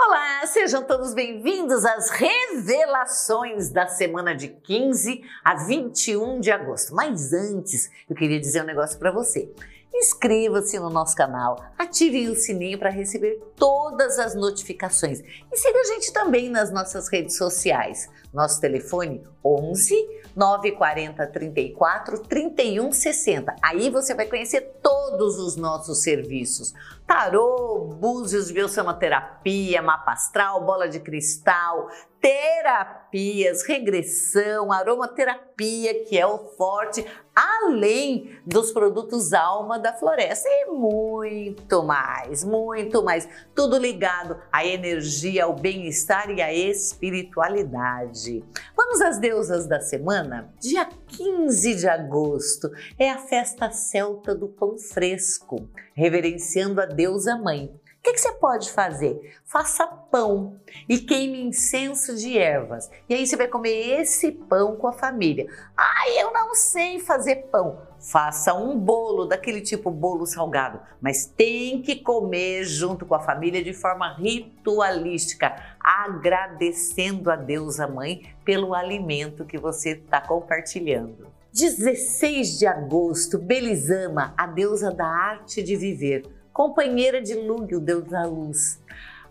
Olá, sejam todos bem-vindos às revelações da semana de 15 a 21 de agosto. Mas antes, eu queria dizer um negócio para você. Inscreva-se no nosso canal, ative o sininho para receber todas as notificações e siga a gente também nas nossas redes sociais. Nosso telefone 11 940 34 31 60. Aí você vai conhecer todos os nossos serviços: tarô, búzios, biossomaterapia, mapa astral, bola de cristal, terapias, regressão, aromaterapia, que é o forte, além dos produtos alma da floresta e muito mais, muito mais. Tudo ligado à energia, ao bem-estar e à espiritualidade. Vamos às deusas da semana? Dia 15 de agosto é a festa celta do pão fresco, reverenciando a deusa mãe. O que, que, você pode fazer? Faça pão e queime incenso de ervas. E aí você vai comer esse pão com a família. Ah, eu não sei fazer pão. Faça um bolo, daquele tipo bolo salgado, mas tem que comer junto com a família de forma ritualística, agradecendo a Deus, a Mãe, pelo alimento que você está compartilhando. 16 de agosto, Belizama, a deusa da arte de viver companheira de Lug, o deus da luz.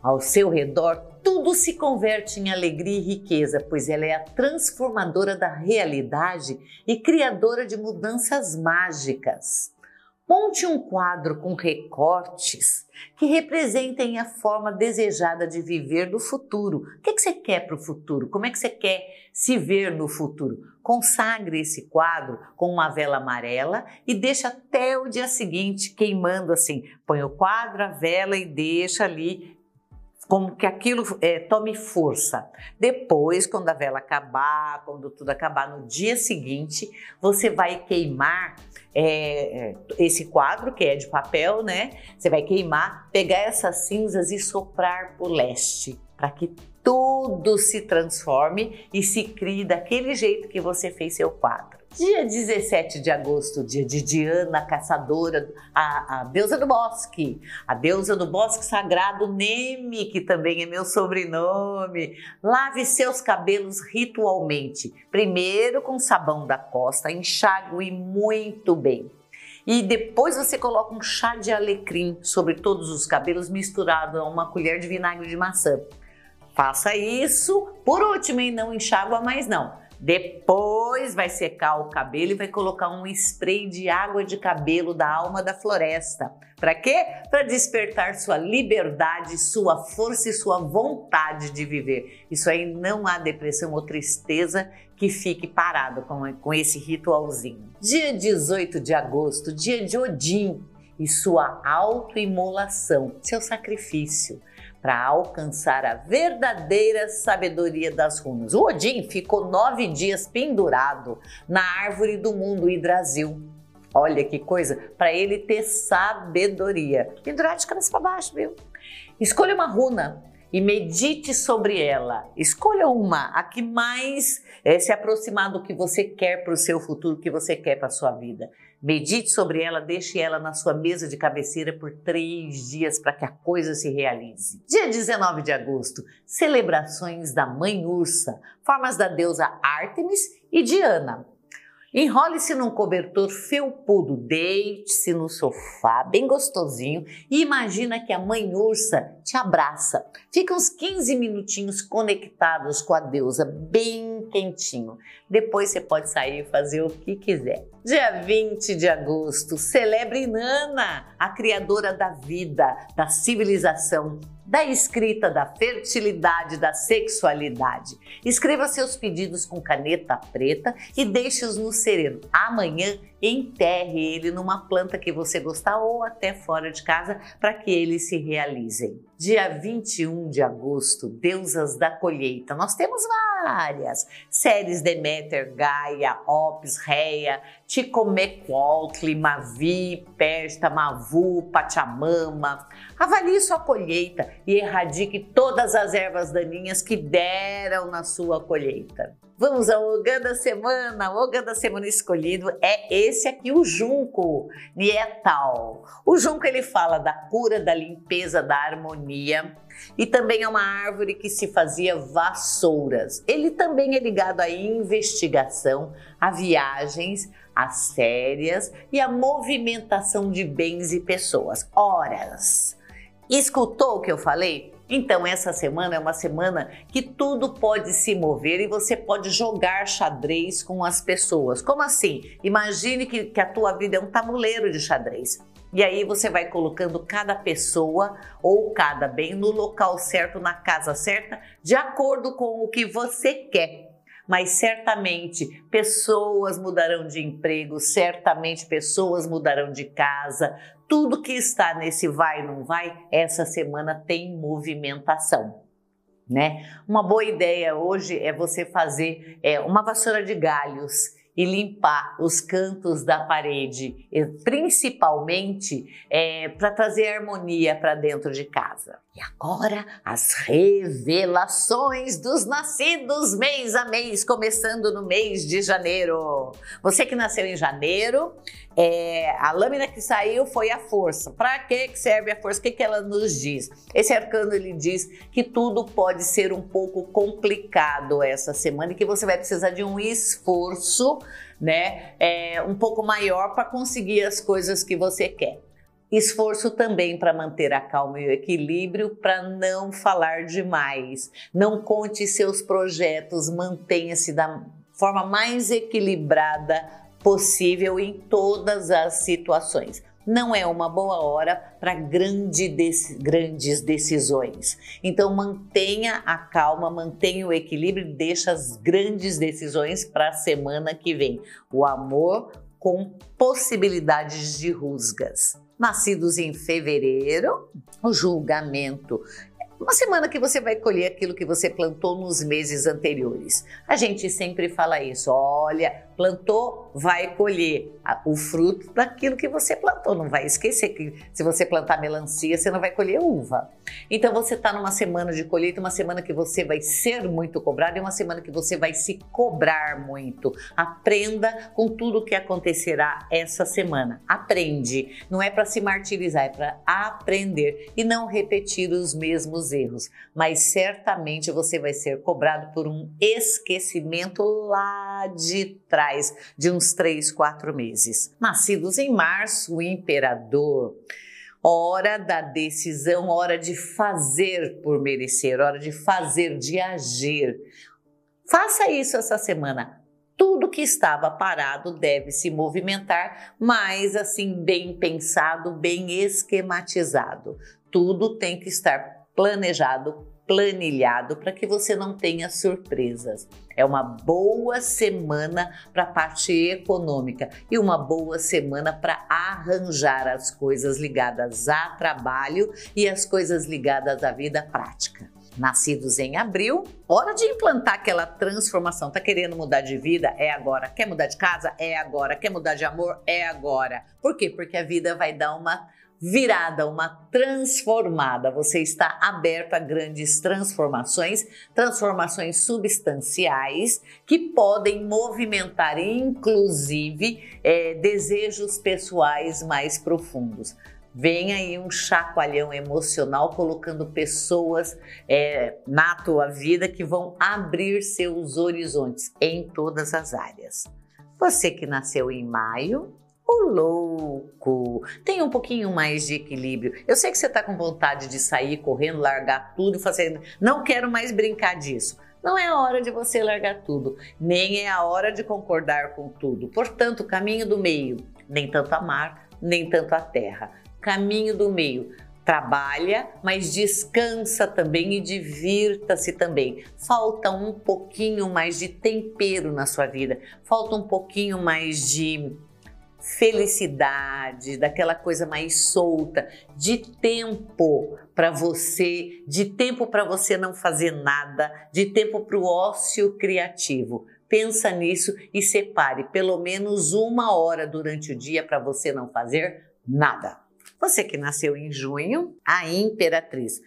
Ao seu redor, tudo se converte em alegria e riqueza, pois ela é a transformadora da realidade e criadora de mudanças mágicas. Monte um quadro com recortes que representem a forma desejada de viver no futuro. O que, é que você quer para o futuro? Como é que você quer se ver no futuro? Consagre esse quadro com uma vela amarela e deixa até o dia seguinte queimando assim. Põe o quadro, a vela e deixa ali como que aquilo é, tome força. Depois, quando a vela acabar, quando tudo acabar, no dia seguinte, você vai queimar é, é, esse quadro, que é de papel, né? Você vai queimar, pegar essas cinzas e soprar para o leste, para que tudo se transforme e se crie daquele jeito que você fez seu quadro. Dia 17 de agosto, dia de Diana, caçadora, a, a, deusa do bosque, a deusa do bosque sagrado Neme, que também é meu sobrenome. Lave seus cabelos ritualmente, primeiro com sabão da costa, enxague muito bem. E depois você coloca um chá de alecrim sobre todos os cabelos misturado a uma colher de vinagre de maçã. Faça isso. Por último, e não enxágua mais não depois vai secar o cabelo e vai colocar um spray de água de cabelo da alma da floresta. Para quê? Para despertar sua liberdade, sua força e sua vontade de viver. Isso aí não há depressão ou tristeza que fique parado com, com esse ritualzinho. Dia 18 de agosto, dia de Odin e sua autoimolação, seu sacrifício para alcançar a verdadeira sabedoria das runas. O Odin ficou nove dias pendurado na árvore do mundo Hidrasil. Olha que coisa, para ele ter sabedoria. Pendurado de cabeça para baixo, viu? Escolha uma runa e medite sobre ela. Escolha uma, a que mais é, se aproximar do que você quer para o seu futuro, que você quer para a sua vida. Medite sobre ela, deixe ela na sua mesa de cabeceira por três dias para que a coisa se realize. Dia 19 de agosto, celebrações da Mãe Ursa, formas da deusa Ártemis e Diana. Enrole-se num cobertor felpudo, deite-se no sofá, bem gostosinho, e imagina que a mãe ursa te abraça. Fica uns 15 minutinhos conectados com a deusa, bem quentinho. Depois você pode sair e fazer o que quiser. Dia 20 de agosto, celebre Nana, a criadora da vida, da civilização, da escrita, da fertilidade, da sexualidade. Escreva seus pedidos com caneta preta e deixe-os no sereno. Amanhã enterre ele numa planta que você gostar ou até fora de casa para que eles se realizem. Dia 21 de agosto, Deusas da Colheita. Nós temos várias séries Deméter, Gaia, Ops, Reia, Ticomequaltli, Mavi, Pesta, Mavu, Pachamama. Avalie sua colheita e erradique todas as ervas daninhas que deram na sua colheita. Vamos ao Ogã da semana. O Ogã da semana escolhido é esse aqui, o junco nietal. O junco ele fala da cura, da limpeza, da harmonia e também é uma árvore que se fazia vassouras. Ele também é ligado à investigação, a viagens, às férias e à movimentação de bens e pessoas. Horas. Escutou o que eu falei? Então, essa semana é uma semana que tudo pode se mover e você pode jogar xadrez com as pessoas. Como assim? Imagine que, que a tua vida é um tabuleiro de xadrez. E aí você vai colocando cada pessoa ou cada bem no local certo, na casa certa, de acordo com o que você quer mas certamente pessoas mudarão de emprego, certamente pessoas mudarão de casa. Tudo que está nesse vai não vai, essa semana tem movimentação. Né? Uma boa ideia hoje é você fazer é, uma vassoura de galhos e limpar os cantos da parede, principalmente é, para trazer harmonia para dentro de casa. E agora as revelações dos nascidos mês a mês, começando no mês de janeiro. Você que nasceu em janeiro, é, a lâmina que saiu foi a força. Para que serve a força? O que, que ela nos diz? Esse arcano ele diz que tudo pode ser um pouco complicado essa semana e que você vai precisar de um esforço, né, é, um pouco maior para conseguir as coisas que você quer. Esforço também para manter a calma e o equilíbrio, para não falar demais. Não conte seus projetos, mantenha-se da forma mais equilibrada possível em todas as situações. Não é uma boa hora para grande grandes decisões. Então mantenha a calma, mantenha o equilíbrio e deixa as grandes decisões para a semana que vem. O amor com possibilidades de rusgas nascidos em fevereiro, o julgamento. Uma semana que você vai colher aquilo que você plantou nos meses anteriores. A gente sempre fala isso. Olha, plantou, vai colher o fruto daquilo que você plantou. Não vai esquecer que se você plantar melancia, você não vai colher uva. Então você está numa semana de colheita, uma semana que você vai ser muito cobrado e uma semana que você vai se cobrar muito. Aprenda com tudo o que acontecerá essa semana. Aprende. Não é para se martirizar, é para aprender e não repetir os mesmos erros. Mas certamente você vai ser cobrado por um esquecimento lá de trás de uns três, quatro meses. Nascidos em março, o imperador. Hora da decisão, hora de fazer por merecer, hora de fazer, de agir. Faça isso essa semana. Tudo que estava parado deve se movimentar, mas assim, bem pensado, bem esquematizado. Tudo tem que estar planejado, planilhado para que você não tenha surpresas. É uma boa semana para a parte econômica e uma boa semana para arranjar as coisas ligadas a trabalho e as coisas ligadas à vida prática. Nascidos em abril, hora de implantar aquela transformação. Tá querendo mudar de vida? É agora. Quer mudar de casa? É agora. Quer mudar de amor? É agora. Por quê? Porque a vida vai dar uma virada, uma transformada. Você está aberto a grandes transformações, transformações substanciais que podem movimentar, inclusive, é, desejos pessoais mais profundos. Vem aí um chacoalhão emocional colocando pessoas é, na tua vida que vão abrir seus horizontes em todas as áreas. Você que nasceu em maio, o louco. Tem um pouquinho mais de equilíbrio. Eu sei que você está com vontade de sair correndo, largar tudo fazer. Não quero mais brincar disso. Não é a hora de você largar tudo, nem é a hora de concordar com tudo. Portanto, caminho do meio, nem tanto a mar, nem tanto a terra. Caminho do meio. Trabalha, mas descansa também e divirta-se também. Falta um pouquinho mais de tempero na sua vida, falta um pouquinho mais de felicidade, daquela coisa mais solta, de tempo para você, de tempo para você não fazer nada, de tempo para o ócio criativo. Pensa nisso e separe pelo menos uma hora durante o dia para você não fazer nada. Você que nasceu em junho, a imperatriz.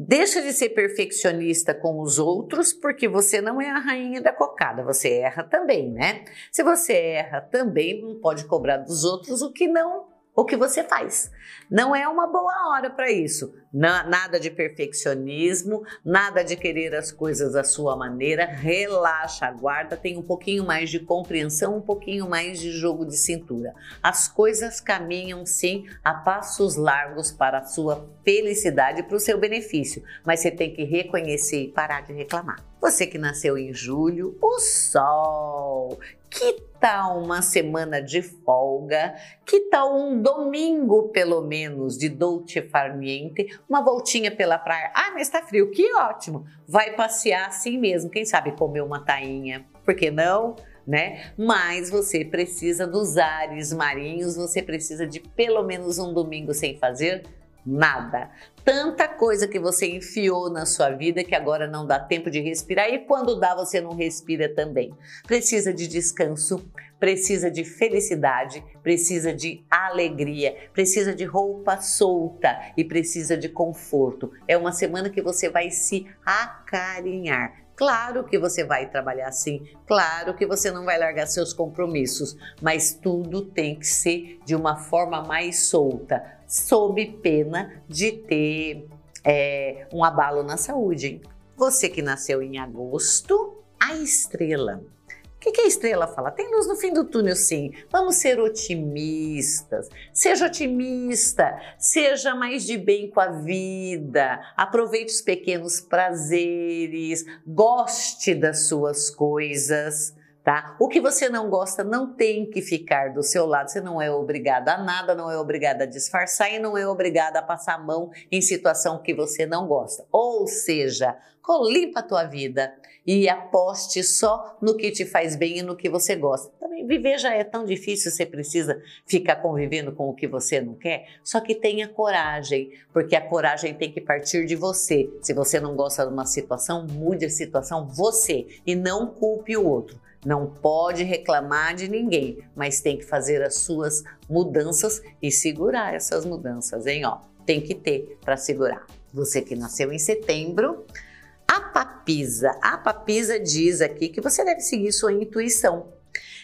Deixa de ser perfeccionista com os outros, porque você não é a rainha da cocada, você erra também, né? Se você erra também, não pode cobrar dos outros o que não o que você faz. Não é uma boa hora para isso. nada de perfeccionismo, nada de querer as coisas da sua maneira. Relaxa, aguarda, tem um pouquinho mais de compreensão, um pouquinho mais de jogo de cintura. As coisas caminham sim a passos largos para a sua felicidade para o seu benefício, mas você tem que reconhecer e parar de reclamar. Você que nasceu em julho, o Sol, que tal uma semana de folga? Que tal um domingo, pelo menos, de dolce far niente? Uma voltinha pela praia. Ah, mas tá frio, que ótimo! Vai passear assim mesmo, quem sabe comer uma tainha. Por que não? Né? Mas você precisa dos ares marinhos, você precisa de pelo menos um domingo sem fazer nada. Tanta coisa que você enfiou na sua vida que agora não dá tempo de respirar e quando dá você não respira também. Precisa de descanso, precisa de felicidade, precisa de alegria, precisa de roupa solta e precisa de conforto. É uma semana que você vai se acarinhar. Claro que você vai trabalhar assim, claro que você não vai largar seus compromissos, mas tudo tem que ser de uma forma mais solta, sob pena de ter é, um abalo na saúde. Você que nasceu em agosto, a estrela. O que, que, a estrela fala? Tem luz no fim do túnel, sim. Vamos ser otimistas. Seja otimista, seja mais de bem com a vida, aproveite os pequenos prazeres, goste das suas coisas. Tá? O que você não gosta não tem que ficar do seu lado. Você não é obrigada a nada, não é obrigada a disfarçar e não é obrigada a passar a mão em situação que você não gosta. Ou seja, limpa a tua vida e aposte só no que te faz bem e no que você gosta. Também viver já é tão difícil, você precisa ficar convivendo com o que você não quer. Só que tenha coragem, porque a coragem tem que partir de você. Se você não gosta de uma situação, mude a situação você e não culpe o outro. Não pode reclamar de ninguém, mas tem que fazer as suas mudanças e segurar essas mudanças, hein? Ó, tem que ter para segurar. Você que nasceu em setembro, a papisa, a papisa diz aqui que você deve seguir sua intuição.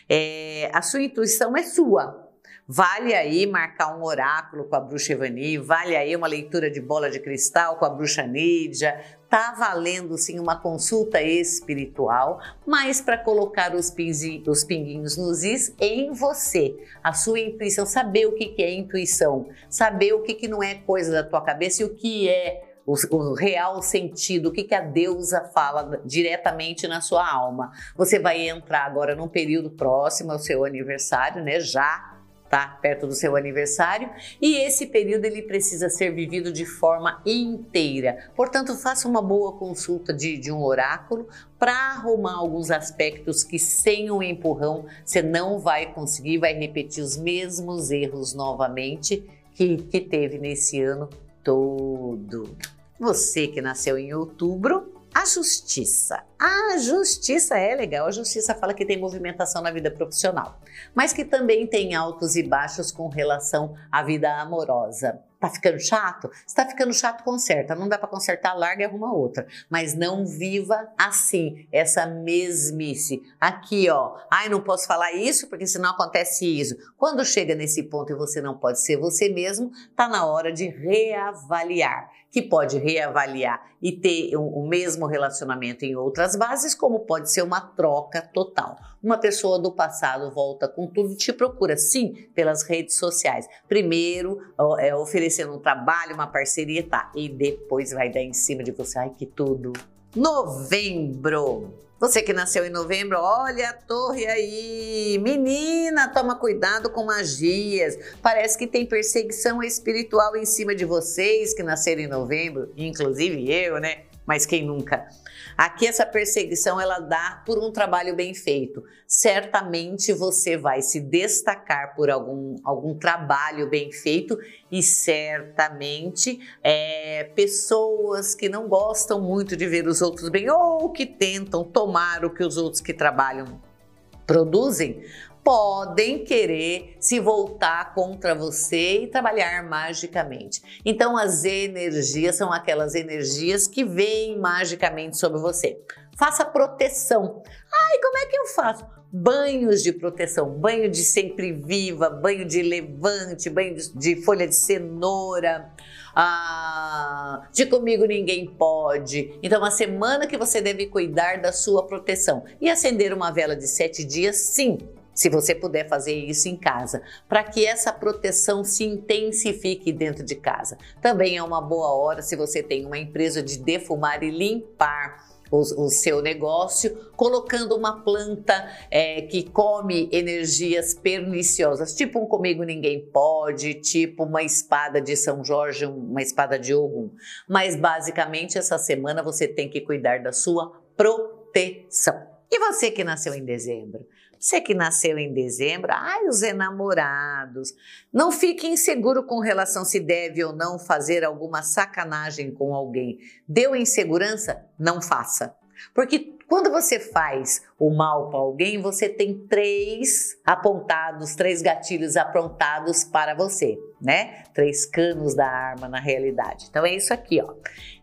É, a sua intuição é sua, Vale aí marcar um oráculo com a bruxa Evani, vale aí uma leitura de bola de cristal com a bruxa Nídia, tá valendo sim uma consulta espiritual, mas para colocar os, os pinguinhos nos is em você, a sua intuição, saber o que, que é intuição, saber o que, que não é coisa da tua cabeça e o que é o, o, real sentido, o que, que a deusa fala diretamente na sua alma. Você vai entrar agora num período próximo ao seu aniversário, né? Já tá perto do seu aniversário e esse período ele precisa ser vivido de forma inteira. Portanto, faça uma boa consulta de, de um oráculo para arrumar alguns aspectos que sem um empurrão você não vai conseguir, vai repetir os mesmos erros novamente que, que teve nesse ano todo. Você que nasceu em outubro, a justiça. A justiça é legal, a justiça fala que tem movimentação na vida profissional, mas que também tem altos e baixos com relação à vida amorosa. Tá ficando chato? Se tá ficando chato, conserta. Não dá para consertar, larga e arruma outra. Mas não viva assim, essa mesmice. Aqui, ó. Ai, não posso falar isso porque senão acontece isso. Quando chega nesse ponto e você não pode ser você mesmo, tá na hora de reavaliar. Que pode reavaliar e ter o mesmo relacionamento em outras bases, como pode ser uma troca total. Uma pessoa do passado volta com tudo e te procura, sim, pelas redes sociais. Primeiro, é, oferecendo um trabalho, uma parceria, tá? E depois vai dar em cima de você. Ai, que tudo! Novembro! Você que nasceu em novembro, olha a torre aí. Menina, toma cuidado com magias. Parece que tem perseguição espiritual em cima de vocês que nasceram em novembro, inclusive eu, né? Mas quem nunca? Aqui essa perseguição ela dá por um trabalho bem feito. Certamente você vai se destacar por algum, algum trabalho bem feito e certamente é, pessoas que não gostam muito de ver os outros bem ou que tentam tomar o que os outros que trabalham produzem podem querer se voltar contra você e trabalhar magicamente. Então, as energias são aquelas energias que vêm magicamente sobre você. Faça proteção. Ai, como é que eu faço? Banhos de proteção, banho de sempre viva, banho de levante, banho de, folha de cenoura, ah, de comigo ninguém pode. Então, uma semana que você deve cuidar da sua proteção e acender uma vela de sete dias, sim, se você puder fazer isso em casa, para que essa proteção se intensifique dentro de casa. Também é uma boa hora se você tem uma empresa de defumar e limpar o, seu negócio, colocando uma planta é, que come energias perniciosas, tipo um comigo ninguém pode, tipo uma espada de São Jorge, uma espada de Ogum. Mas basicamente essa semana você tem que cuidar da sua proteção. E você que nasceu em dezembro? Você que nasceu em dezembro, ai, os enamorados. Não fique inseguro com relação se deve ou não fazer alguma sacanagem com alguém. Deu insegurança? Não faça. Porque quando você faz o mal para alguém, você tem três apontados, três gatilhos apontados para você, né? Três canos da arma na realidade. Então é isso aqui, ó.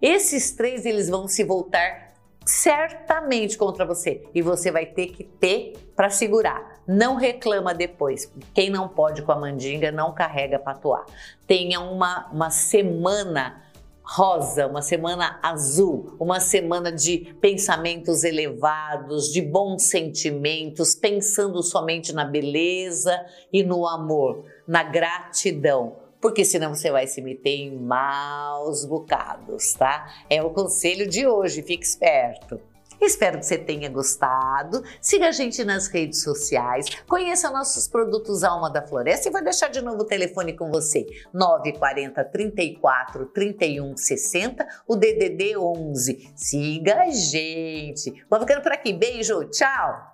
Esses três eles vão se voltar certamente contra você e você vai ter que ter para segurar. Não reclama depois. Quem não pode com a mandinga não carrega patuá. Tenha uma, uma semana rosa, uma semana azul, uma semana de pensamentos elevados, de bons sentimentos, pensando somente na beleza e no amor, na gratidão porque senão você vai se meter em maus bocados, tá? É o conselho de hoje, fique esperto. Espero que você tenha gostado. Siga a gente nas redes sociais, conheça nossos produtos Alma da Floresta e vou deixar de novo o telefone com você: 940 34 31 60, o DDD 11. Siga a gente. Vou ficando por aqui. Beijo, tchau!